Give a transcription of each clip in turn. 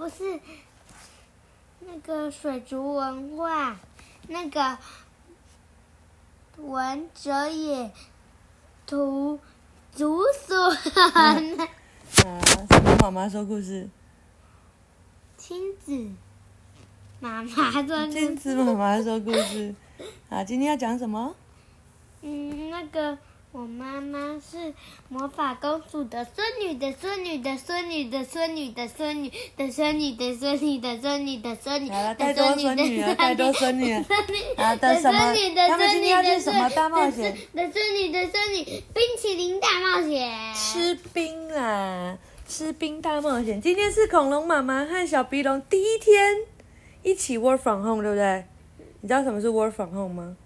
不是那个水族文化，那个文哲也图竹笋。啊，什么妈妈说故事？亲子妈妈说故事。亲子妈妈说故事。啊，今天要讲什么？嗯，那个。我妈妈是魔法公主的孙女的孙女的孙女的孙女的孙女的孙女的孙女的孙女的孙女的孙女。的孙女的孙女了，太多孙女孙女，的什么？他们今天要去什么大冒险？的孙女的孙女，冰淇淋大冒险。吃冰啦，吃冰大冒险。今天是恐龙妈妈和小鼻龙第一天一起 work from home，对不对？你知道什么是 work from home 吗？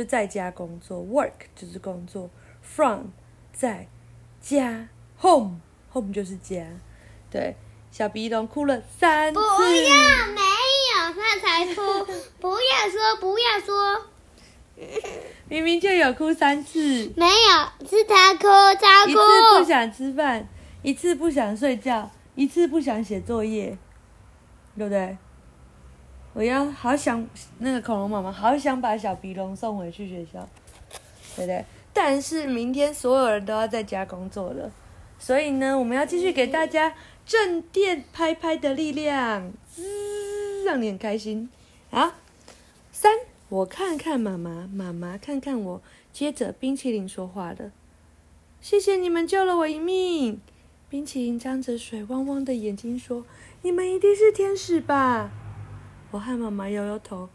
就在家工作，work 就是工作，from 在家，home home 就是家，对，小鼻龙哭了三次。不要，没有，他才哭。不要说，不要说。明明就有哭三次。没有，是他哭，他哭。一次不想吃饭，一次不想睡觉，一次不想写作业，对不对？我要好想那个恐龙妈妈，好想把小鼻龙送回去学校，对不对？但是明天所有人都要在家工作了，所以呢，我们要继续给大家正电拍拍的力量，滋，让你很开心。好，三，我看看妈妈，妈妈看看我，接着冰淇淋说话了：“谢谢你们救了我一命。”冰淇淋张着水汪汪的眼睛说：“你们一定是天使吧？”我和妈妈摇摇头，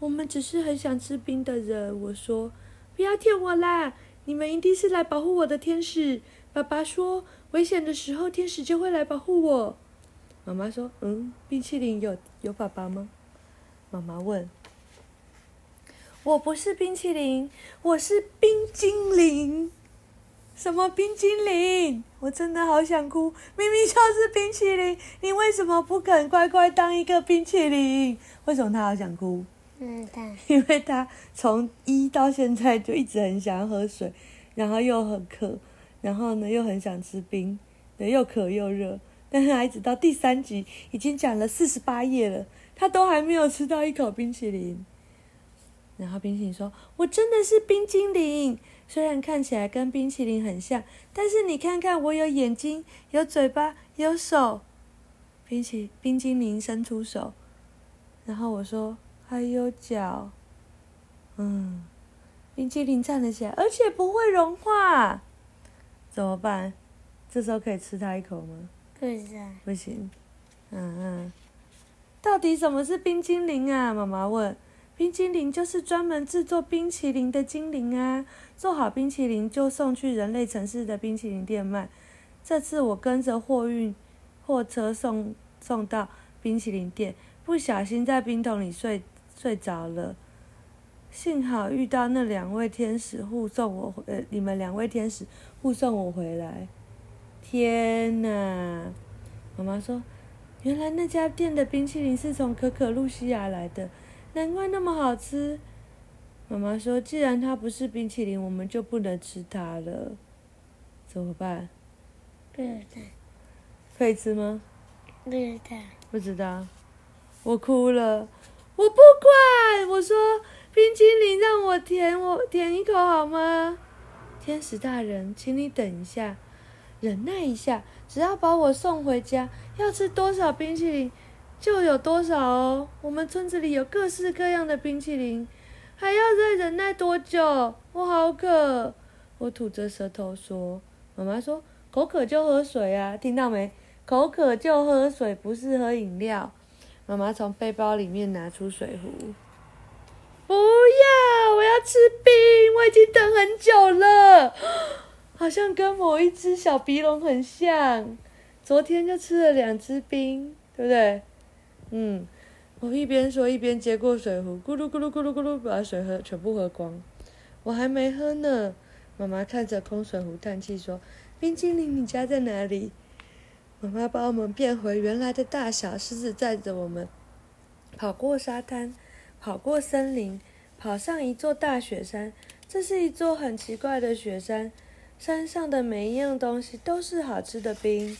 我们只是很想吃冰的人。我说：“不要骗我啦，你们一定是来保护我的天使。”爸爸说：“危险的时候，天使就会来保护我。”妈妈说：“嗯，冰淇淋有有爸爸吗？”妈妈问：“我不是冰淇淋，我是冰精灵。”什么冰淇淋？我真的好想哭！明明就是冰淇淋，你为什么不肯乖乖当一个冰淇淋？为什么他好想哭？嗯，他因为他从一到现在就一直很想要喝水，然后又很渴，然后呢又很想吃冰，对，又渴又热。但是他一直到第三集已经讲了四十八页了，他都还没有吃到一口冰淇淋。然后冰淇淋说：“我真的是冰精灵。”虽然看起来跟冰淇淋很像，但是你看看，我有眼睛，有嘴巴，有手。冰淇冰精灵伸出手，然后我说还有脚。嗯，冰淇淋站了起来，而且不会融化。怎么办？这时候可以吃它一口吗？可以啊。不行。嗯嗯。到底什么是冰精灵啊？妈妈问。冰精灵就是专门制作冰淇淋的精灵啊！做好冰淇淋就送去人类城市的冰淇淋店卖。这次我跟着货运货车送送到冰淇淋店，不小心在冰桶里睡睡着了。幸好遇到那两位天使护送我回，呃，你们两位天使护送我回来。天哪！妈妈说，原来那家店的冰淇淋是从可可露西亚来的。难怪那么好吃，妈妈说：“既然它不是冰淇淋，我们就不能吃它了，怎么办？”不知道。可以吃吗？不知道。不知道。我哭了，我不管。我说：“冰淇淋让我舔，我舔一口好吗？”天使大人，请你等一下，忍耐一下，只要把我送回家，要吃多少冰淇淋？就有多少哦？我们村子里有各式各样的冰淇淋，还要再忍耐多久？我好渴！我吐着舌头说。妈妈说：“口渴就喝水啊，听到没？口渴就喝水，不是喝饮料。”妈妈从背包里面拿出水壶。不要！我要吃冰，我已经等很久了，好像跟某一只小鼻龙很像。昨天就吃了两只冰，对不对？嗯，我一边说一边接过水壶，咕噜咕噜咕噜咕噜，把水喝全部喝光。我还没喝呢。妈妈看着空水壶叹气说：“冰精灵，你家在哪里？”妈妈把我们变回原来的大小，狮子载着我们跑过沙滩，跑过森林，跑上一座大雪山。这是一座很奇怪的雪山，山上的每一样东西都是好吃的冰。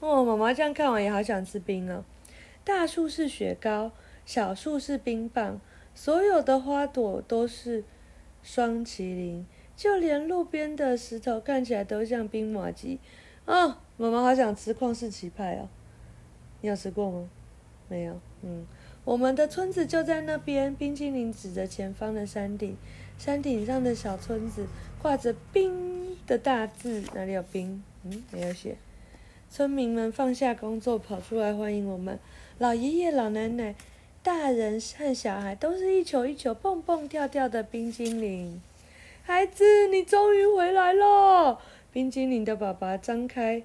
哦，妈妈这样看完也好想吃冰哦。大树是雪糕，小树是冰棒，所有的花朵都是霜麒麟，就连路边的石头看起来都像冰麻糬。哦，妈妈好想吃旷世奇派哦！你有吃过吗？没有。嗯，我们的村子就在那边。冰淇淋指着前方的山顶，山顶上的小村子挂着“冰”的大字，哪里有冰？嗯，没有写。村民们放下工作，跑出来欢迎我们。老爷爷、老奶奶、大人和小孩都是一球一球蹦蹦跳跳的冰激凌。孩子，你终于回来了！冰激凌的爸爸张开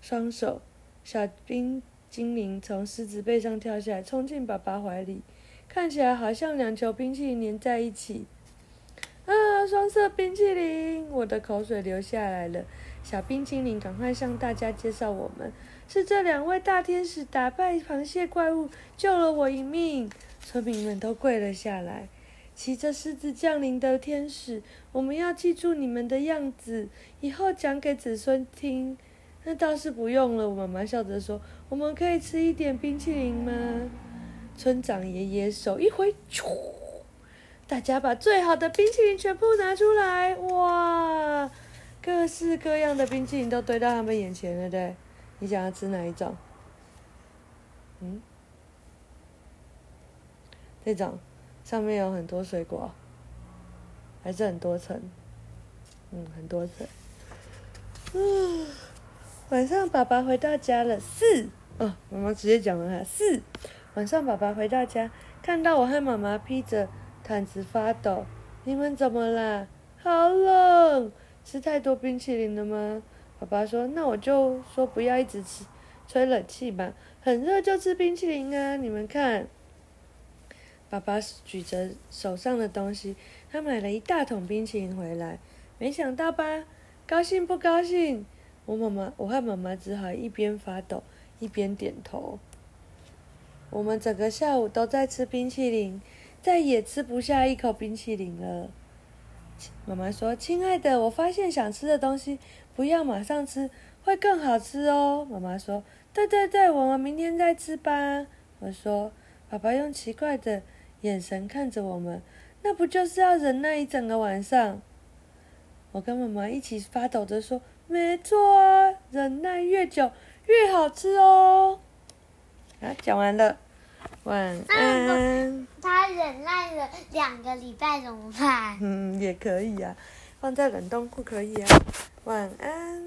双手，小冰精灵从狮子背上跳下来，冲进爸爸怀里，看起来好像两球冰淇淋粘在一起。啊，双色冰淇淋！我的口水流下来了。小冰淇淋，赶快向大家介绍我们，是这两位大天使打败螃蟹怪物，救了我一命。村民们都跪了下来。骑着狮子降临的天使，我们要记住你们的样子，以后讲给子孙听。那倒是不用了，我妈妈笑着说。我们可以吃一点冰淇淋吗？村长爷爷手一挥，咻！大家把最好的冰淇淋全部拿出来，哇！各式各样的冰淇淋都堆到他们眼前了，对？你想要吃哪一种？嗯？这种上面有很多水果，还是很多层？嗯，很多层。嗯，晚上爸爸回到家了，四哦，妈妈直接讲了哈，四。晚上爸爸回到家，看到我和妈妈披着毯子发抖，你们怎么啦？好冷。吃太多冰淇淋了吗？爸爸说：“那我就说不要一直吃，吹冷气吧。很热就吃冰淇淋啊！你们看。”爸爸举着手上的东西，他买了一大桶冰淇淋回来。没想到吧？高兴不高兴？我妈妈，我和妈妈只好一边发抖一边点头。我们整个下午都在吃冰淇淋，再也吃不下一口冰淇淋了。妈妈说：“亲爱的，我发现想吃的东西不要马上吃，会更好吃哦。”妈妈说：“对对对，我们明天再吃吧。”我说：“爸爸用奇怪的眼神看着我们，那不就是要忍耐一整个晚上？”我跟妈妈一起发抖着说：“没错啊，忍耐越久越好吃哦。”啊，讲完了。晚安。他忍耐了两个礼拜怎么办？嗯，也可以啊，放在冷冻库可以啊。晚安。